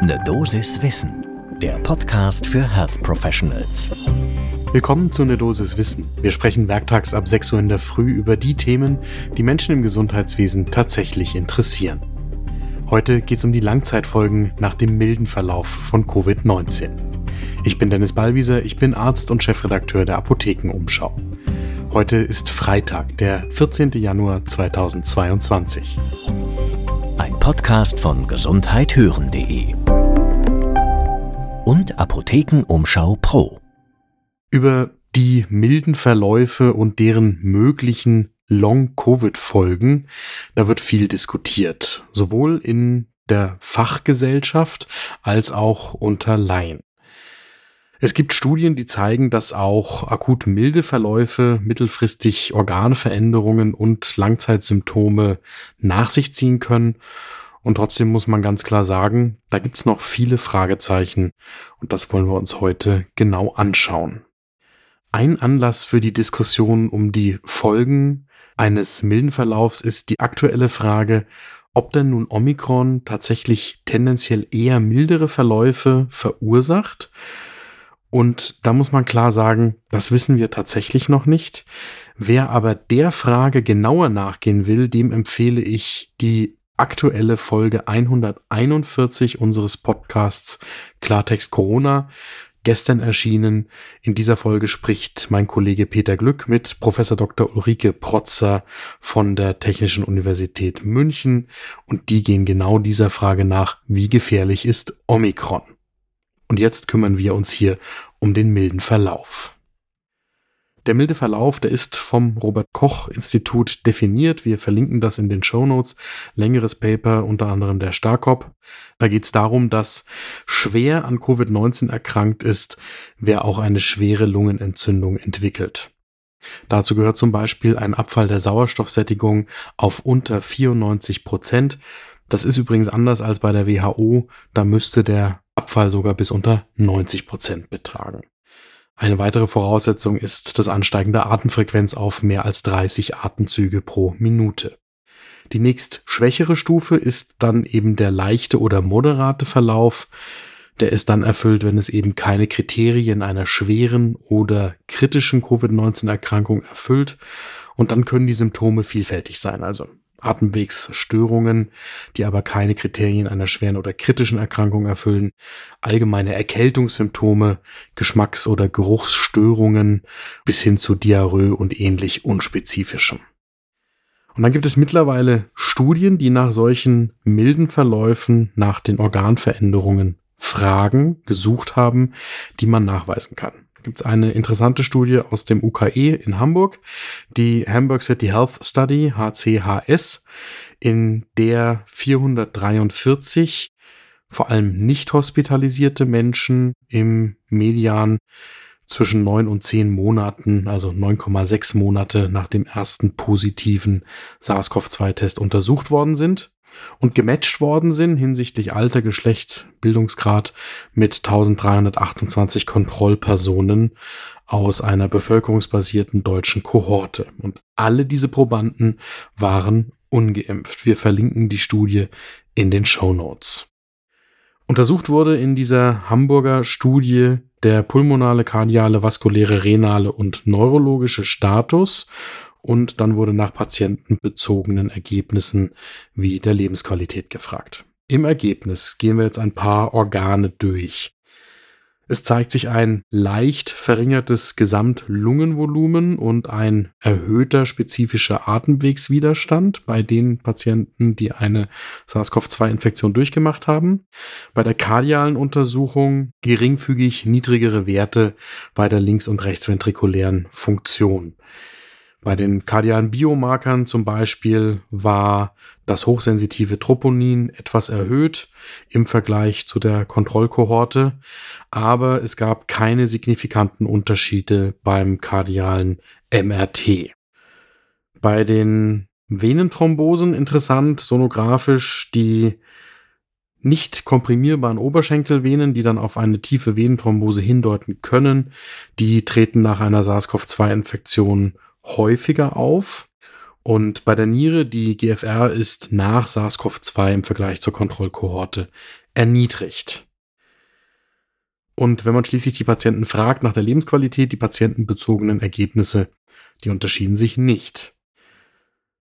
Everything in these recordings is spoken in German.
Ne Dosis Wissen, der Podcast für Health Professionals. Willkommen zu Ne Dosis Wissen. Wir sprechen werktags ab 6 Uhr in der Früh über die Themen, die Menschen im Gesundheitswesen tatsächlich interessieren. Heute geht es um die Langzeitfolgen nach dem milden Verlauf von Covid-19. Ich bin Dennis Ballwieser, ich bin Arzt und Chefredakteur der Apothekenumschau. Heute ist Freitag, der 14. Januar 2022. Ein Podcast von gesundheithören.de und Apothekenumschau Pro. Über die milden Verläufe und deren möglichen Long-Covid-Folgen, da wird viel diskutiert, sowohl in der Fachgesellschaft als auch unter Laien. Es gibt Studien, die zeigen, dass auch akut milde Verläufe mittelfristig Organveränderungen und Langzeitsymptome nach sich ziehen können. Und trotzdem muss man ganz klar sagen, da gibt's noch viele Fragezeichen und das wollen wir uns heute genau anschauen. Ein Anlass für die Diskussion um die Folgen eines milden Verlaufs ist die aktuelle Frage, ob denn nun Omikron tatsächlich tendenziell eher mildere Verläufe verursacht und da muss man klar sagen, das wissen wir tatsächlich noch nicht. Wer aber der Frage genauer nachgehen will, dem empfehle ich die aktuelle Folge 141 unseres Podcasts Klartext Corona. Gestern erschienen. In dieser Folge spricht mein Kollege Peter Glück mit Professor Dr. Ulrike Protzer von der Technischen Universität München und die gehen genau dieser Frage nach, wie gefährlich ist Omikron. Und jetzt kümmern wir uns hier um den milden Verlauf. Der milde Verlauf, der ist vom Robert Koch Institut definiert. Wir verlinken das in den Show Notes. Längeres Paper, unter anderem der Starkop. Da geht es darum, dass schwer an Covid-19 erkrankt ist, wer auch eine schwere Lungenentzündung entwickelt. Dazu gehört zum Beispiel ein Abfall der Sauerstoffsättigung auf unter 94 Prozent. Das ist übrigens anders als bei der WHO. Da müsste der Abfall sogar bis unter 90 Prozent betragen. Eine weitere Voraussetzung ist das Ansteigen der Atemfrequenz auf mehr als 30 Atemzüge pro Minute. Die nächst schwächere Stufe ist dann eben der leichte oder moderate Verlauf. Der ist dann erfüllt, wenn es eben keine Kriterien einer schweren oder kritischen Covid-19-Erkrankung erfüllt. Und dann können die Symptome vielfältig sein. Also Atemwegsstörungen, die aber keine Kriterien einer schweren oder kritischen Erkrankung erfüllen, allgemeine Erkältungssymptome, Geschmacks- oder Geruchsstörungen bis hin zu Diarrhoe und ähnlich unspezifischem. Und dann gibt es mittlerweile Studien, die nach solchen milden Verläufen, nach den Organveränderungen fragen, gesucht haben, die man nachweisen kann gibt es eine interessante Studie aus dem UKE in Hamburg, die Hamburg City Health Study, HCHS, in der 443 vor allem nicht hospitalisierte Menschen im Median zwischen neun und zehn Monaten, also 9,6 Monate nach dem ersten positiven SARS-CoV-2-Test untersucht worden sind und gematcht worden sind hinsichtlich Alter, Geschlecht, Bildungsgrad mit 1328 Kontrollpersonen aus einer bevölkerungsbasierten deutschen Kohorte. Und alle diese Probanden waren ungeimpft. Wir verlinken die Studie in den Show Notes. Untersucht wurde in dieser Hamburger Studie der pulmonale, kardiale, vaskuläre, renale und neurologische Status und dann wurde nach patientenbezogenen Ergebnissen wie der Lebensqualität gefragt. Im Ergebnis gehen wir jetzt ein paar Organe durch. Es zeigt sich ein leicht verringertes Gesamtlungenvolumen und ein erhöhter spezifischer Atemwegswiderstand bei den Patienten, die eine SARS-CoV-2-Infektion durchgemacht haben. Bei der kardialen Untersuchung geringfügig niedrigere Werte bei der links- und rechtsventrikulären Funktion. Bei den kardialen Biomarkern zum Beispiel war das hochsensitive Troponin etwas erhöht im Vergleich zu der Kontrollkohorte, aber es gab keine signifikanten Unterschiede beim kardialen MRT. Bei den Venenthrombosen interessant, sonografisch die nicht komprimierbaren Oberschenkelvenen, die dann auf eine tiefe Venenthrombose hindeuten können, die treten nach einer SARS-CoV-2-Infektion häufiger auf. Und bei der Niere, die GFR ist nach SARS-CoV-2 im Vergleich zur Kontrollkohorte erniedrigt. Und wenn man schließlich die Patienten fragt nach der Lebensqualität, die patientenbezogenen Ergebnisse, die unterschieden sich nicht.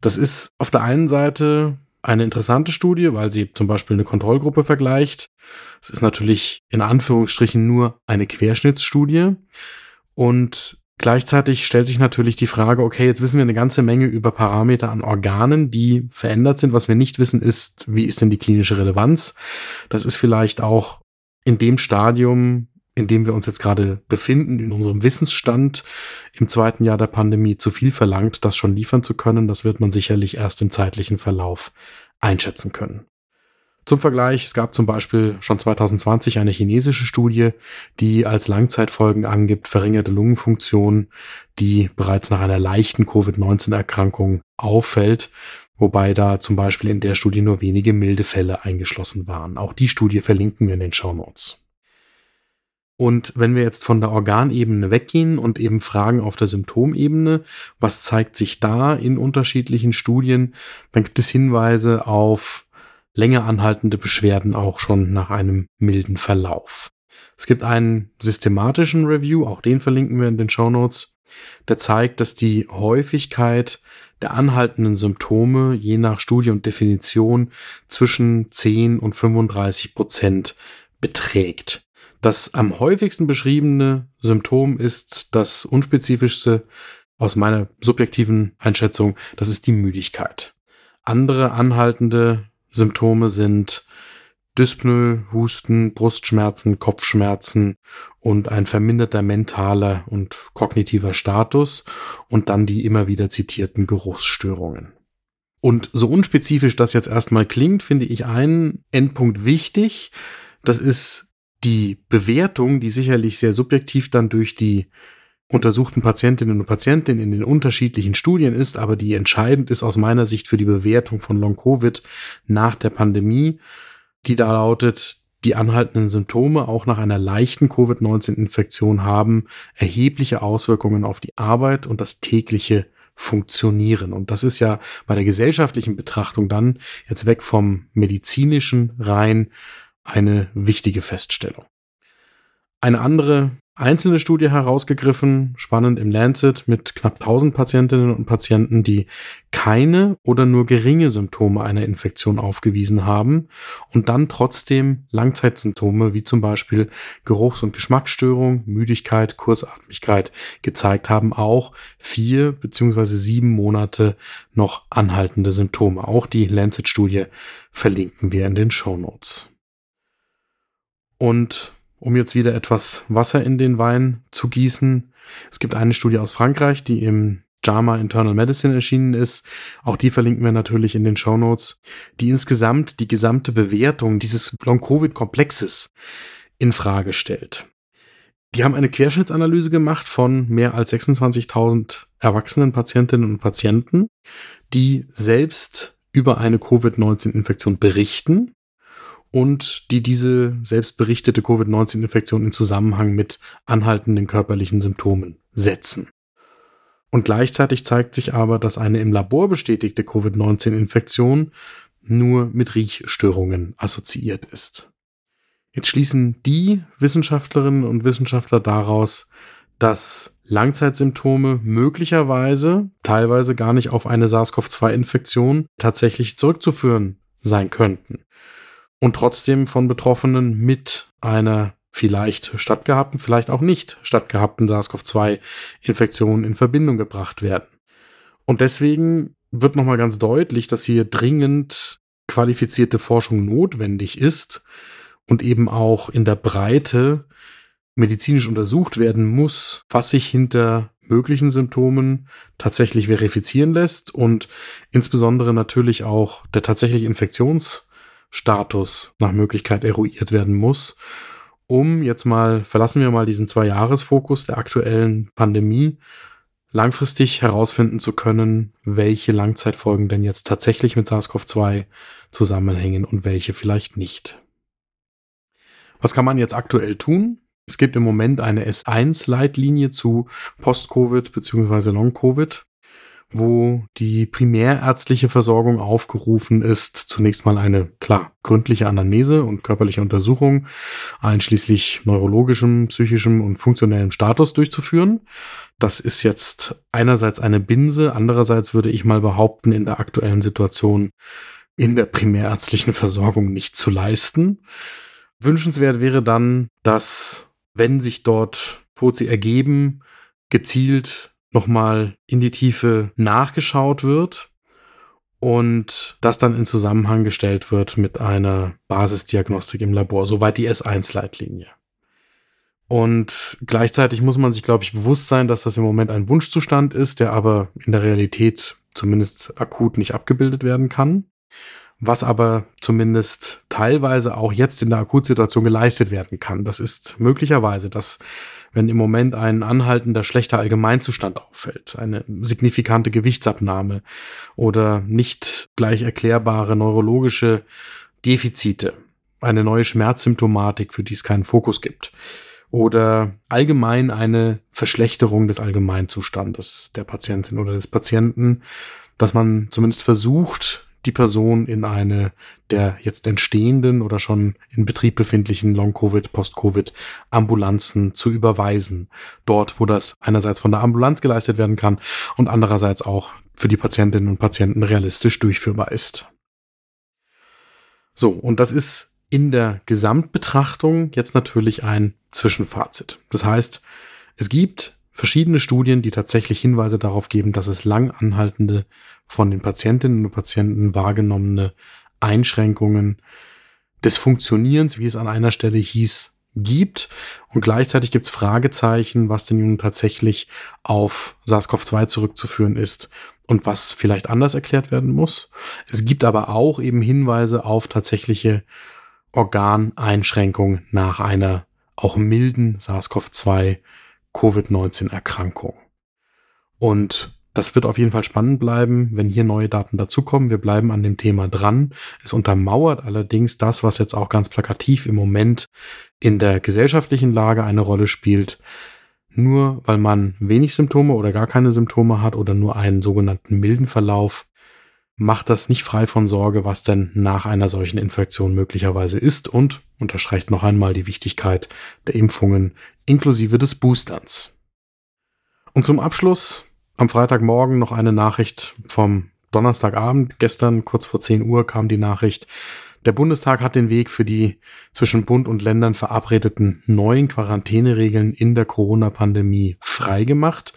Das ist auf der einen Seite eine interessante Studie, weil sie zum Beispiel eine Kontrollgruppe vergleicht. Es ist natürlich in Anführungsstrichen nur eine Querschnittsstudie. Und gleichzeitig stellt sich natürlich die Frage, okay, jetzt wissen wir eine ganze Menge über Parameter an Organen, die verändert sind. Was wir nicht wissen, ist, wie ist denn die klinische Relevanz? Das ist vielleicht auch in dem Stadium, in dem wir uns jetzt gerade befinden, in unserem Wissensstand im zweiten Jahr der Pandemie zu viel verlangt, das schon liefern zu können. Das wird man sicherlich erst im zeitlichen Verlauf einschätzen können. Zum Vergleich, es gab zum Beispiel schon 2020 eine chinesische Studie, die als Langzeitfolgen angibt verringerte Lungenfunktion, die bereits nach einer leichten Covid-19-Erkrankung auffällt, wobei da zum Beispiel in der Studie nur wenige milde Fälle eingeschlossen waren. Auch die Studie verlinken wir in den Show Notes. Und wenn wir jetzt von der Organebene weggehen und eben fragen auf der Symptomebene, was zeigt sich da in unterschiedlichen Studien, dann gibt es Hinweise auf länger anhaltende Beschwerden auch schon nach einem milden Verlauf. Es gibt einen systematischen Review, auch den verlinken wir in den Show Notes, der zeigt, dass die Häufigkeit der anhaltenden Symptome je nach Studie und Definition zwischen 10 und 35 Prozent beträgt. Das am häufigsten beschriebene Symptom ist das unspezifischste aus meiner subjektiven Einschätzung, das ist die Müdigkeit. Andere anhaltende Symptome sind Dyspnoe, Husten, Brustschmerzen, Kopfschmerzen und ein verminderter mentaler und kognitiver Status und dann die immer wieder zitierten Geruchsstörungen. Und so unspezifisch das jetzt erstmal klingt, finde ich einen Endpunkt wichtig. Das ist die Bewertung, die sicherlich sehr subjektiv dann durch die untersuchten Patientinnen und Patienten in den unterschiedlichen Studien ist, aber die entscheidend ist aus meiner Sicht für die Bewertung von Long-Covid nach der Pandemie die da lautet, die anhaltenden Symptome auch nach einer leichten Covid-19-Infektion haben erhebliche Auswirkungen auf die Arbeit und das tägliche Funktionieren. Und das ist ja bei der gesellschaftlichen Betrachtung dann jetzt weg vom medizinischen rein eine wichtige Feststellung. Eine andere einzelne Studie herausgegriffen, spannend im Lancet, mit knapp 1000 Patientinnen und Patienten, die keine oder nur geringe Symptome einer Infektion aufgewiesen haben und dann trotzdem Langzeitsymptome wie zum Beispiel Geruchs- und Geschmacksstörung, Müdigkeit, Kursatmigkeit gezeigt haben, auch vier beziehungsweise sieben Monate noch anhaltende Symptome. Auch die Lancet-Studie verlinken wir in den Show Notes. Und um jetzt wieder etwas Wasser in den Wein zu gießen. Es gibt eine Studie aus Frankreich, die im JAMA Internal Medicine erschienen ist. Auch die verlinken wir natürlich in den Show Notes, die insgesamt die gesamte Bewertung dieses Long-Covid-Komplexes in Frage stellt. Die haben eine Querschnittsanalyse gemacht von mehr als 26.000 erwachsenen Patientinnen und Patienten, die selbst über eine Covid-19-Infektion berichten und die diese selbstberichtete Covid-19-Infektion in Zusammenhang mit anhaltenden körperlichen Symptomen setzen. Und gleichzeitig zeigt sich aber, dass eine im Labor bestätigte Covid-19-Infektion nur mit Riechstörungen assoziiert ist. Jetzt schließen die Wissenschaftlerinnen und Wissenschaftler daraus, dass Langzeitsymptome möglicherweise teilweise gar nicht auf eine SARS-CoV-2-Infektion tatsächlich zurückzuführen sein könnten und trotzdem von Betroffenen mit einer vielleicht stattgehabten, vielleicht auch nicht stattgehabten SARS-CoV-2-Infektion in Verbindung gebracht werden. Und deswegen wird nochmal ganz deutlich, dass hier dringend qualifizierte Forschung notwendig ist und eben auch in der Breite medizinisch untersucht werden muss, was sich hinter möglichen Symptomen tatsächlich verifizieren lässt und insbesondere natürlich auch der tatsächliche Infektions- Status nach Möglichkeit eruiert werden muss, um jetzt mal, verlassen wir mal diesen Zwei-Jahres-Fokus der aktuellen Pandemie, langfristig herausfinden zu können, welche Langzeitfolgen denn jetzt tatsächlich mit SARS-CoV-2 zusammenhängen und welche vielleicht nicht. Was kann man jetzt aktuell tun? Es gibt im Moment eine S1-Leitlinie zu Post-Covid bzw. Long-Covid wo die primärärztliche Versorgung aufgerufen ist, zunächst mal eine, klar, gründliche Anamnese und körperliche Untersuchung, einschließlich neurologischem, psychischem und funktionellem Status durchzuführen. Das ist jetzt einerseits eine Binse, andererseits würde ich mal behaupten, in der aktuellen Situation in der primärärztlichen Versorgung nicht zu leisten. Wünschenswert wäre dann, dass, wenn sich dort Furzi ergeben, gezielt nochmal in die Tiefe nachgeschaut wird und das dann in Zusammenhang gestellt wird mit einer Basisdiagnostik im Labor, soweit die S1-Leitlinie. Und gleichzeitig muss man sich, glaube ich, bewusst sein, dass das im Moment ein Wunschzustand ist, der aber in der Realität zumindest akut nicht abgebildet werden kann was aber zumindest teilweise auch jetzt in der Akutsituation geleistet werden kann. Das ist möglicherweise, dass wenn im Moment ein anhaltender schlechter Allgemeinzustand auffällt, eine signifikante Gewichtsabnahme oder nicht gleich erklärbare neurologische Defizite, eine neue Schmerzsymptomatik, für die es keinen Fokus gibt, oder allgemein eine Verschlechterung des Allgemeinzustandes der Patientin oder des Patienten, dass man zumindest versucht, die Person in eine der jetzt entstehenden oder schon in Betrieb befindlichen Long-Covid, Post-Covid Ambulanzen zu überweisen. Dort, wo das einerseits von der Ambulanz geleistet werden kann und andererseits auch für die Patientinnen und Patienten realistisch durchführbar ist. So, und das ist in der Gesamtbetrachtung jetzt natürlich ein Zwischenfazit. Das heißt, es gibt verschiedene Studien, die tatsächlich Hinweise darauf geben, dass es lang anhaltende, von den Patientinnen und Patienten wahrgenommene Einschränkungen des Funktionierens, wie es an einer Stelle hieß, gibt. Und gleichzeitig gibt es Fragezeichen, was denn nun tatsächlich auf SARS-CoV-2 zurückzuführen ist und was vielleicht anders erklärt werden muss. Es gibt aber auch eben Hinweise auf tatsächliche Organeinschränkungen nach einer auch milden SARS-CoV-2 Covid-19-Erkrankung. Und das wird auf jeden Fall spannend bleiben, wenn hier neue Daten dazukommen. Wir bleiben an dem Thema dran. Es untermauert allerdings das, was jetzt auch ganz plakativ im Moment in der gesellschaftlichen Lage eine Rolle spielt. Nur weil man wenig Symptome oder gar keine Symptome hat oder nur einen sogenannten milden Verlauf, macht das nicht frei von Sorge, was denn nach einer solchen Infektion möglicherweise ist und unterstreicht noch einmal die Wichtigkeit der Impfungen inklusive des Boosterns. Und zum Abschluss am Freitagmorgen noch eine Nachricht vom Donnerstagabend. Gestern kurz vor 10 Uhr kam die Nachricht, der Bundestag hat den Weg für die zwischen Bund und Ländern verabredeten neuen Quarantäneregeln in der Corona-Pandemie freigemacht.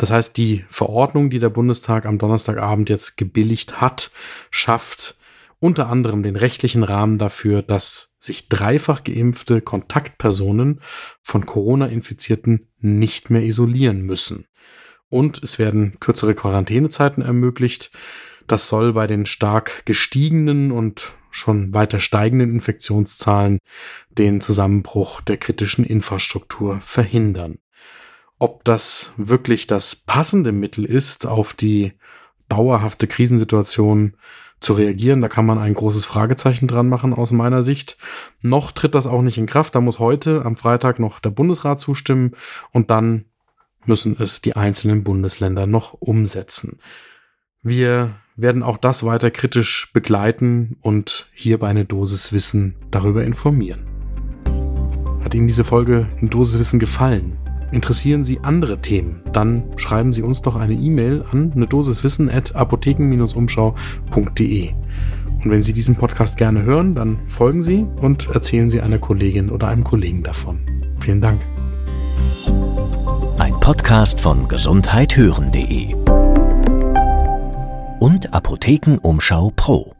Das heißt, die Verordnung, die der Bundestag am Donnerstagabend jetzt gebilligt hat, schafft unter anderem den rechtlichen Rahmen dafür, dass sich dreifach geimpfte Kontaktpersonen von Corona-Infizierten nicht mehr isolieren müssen. Und es werden kürzere Quarantänezeiten ermöglicht. Das soll bei den stark gestiegenen und schon weiter steigenden Infektionszahlen den Zusammenbruch der kritischen Infrastruktur verhindern. Ob das wirklich das passende Mittel ist, auf die dauerhafte Krisensituation zu reagieren, da kann man ein großes Fragezeichen dran machen aus meiner Sicht. Noch tritt das auch nicht in Kraft. Da muss heute am Freitag noch der Bundesrat zustimmen und dann müssen es die einzelnen Bundesländer noch umsetzen. Wir werden auch das weiter kritisch begleiten und hierbei eine Dosis Wissen darüber informieren. Hat Ihnen diese Folge eine Dosis Wissen gefallen? Interessieren Sie andere Themen? Dann schreiben Sie uns doch eine E-Mail an eine Dosis Wissen at apotheken-umschau.de. Und wenn Sie diesen Podcast gerne hören, dann folgen Sie und erzählen Sie einer Kollegin oder einem Kollegen davon. Vielen Dank. Ein Podcast von gesundheithören.de und Apothekenumschau Pro.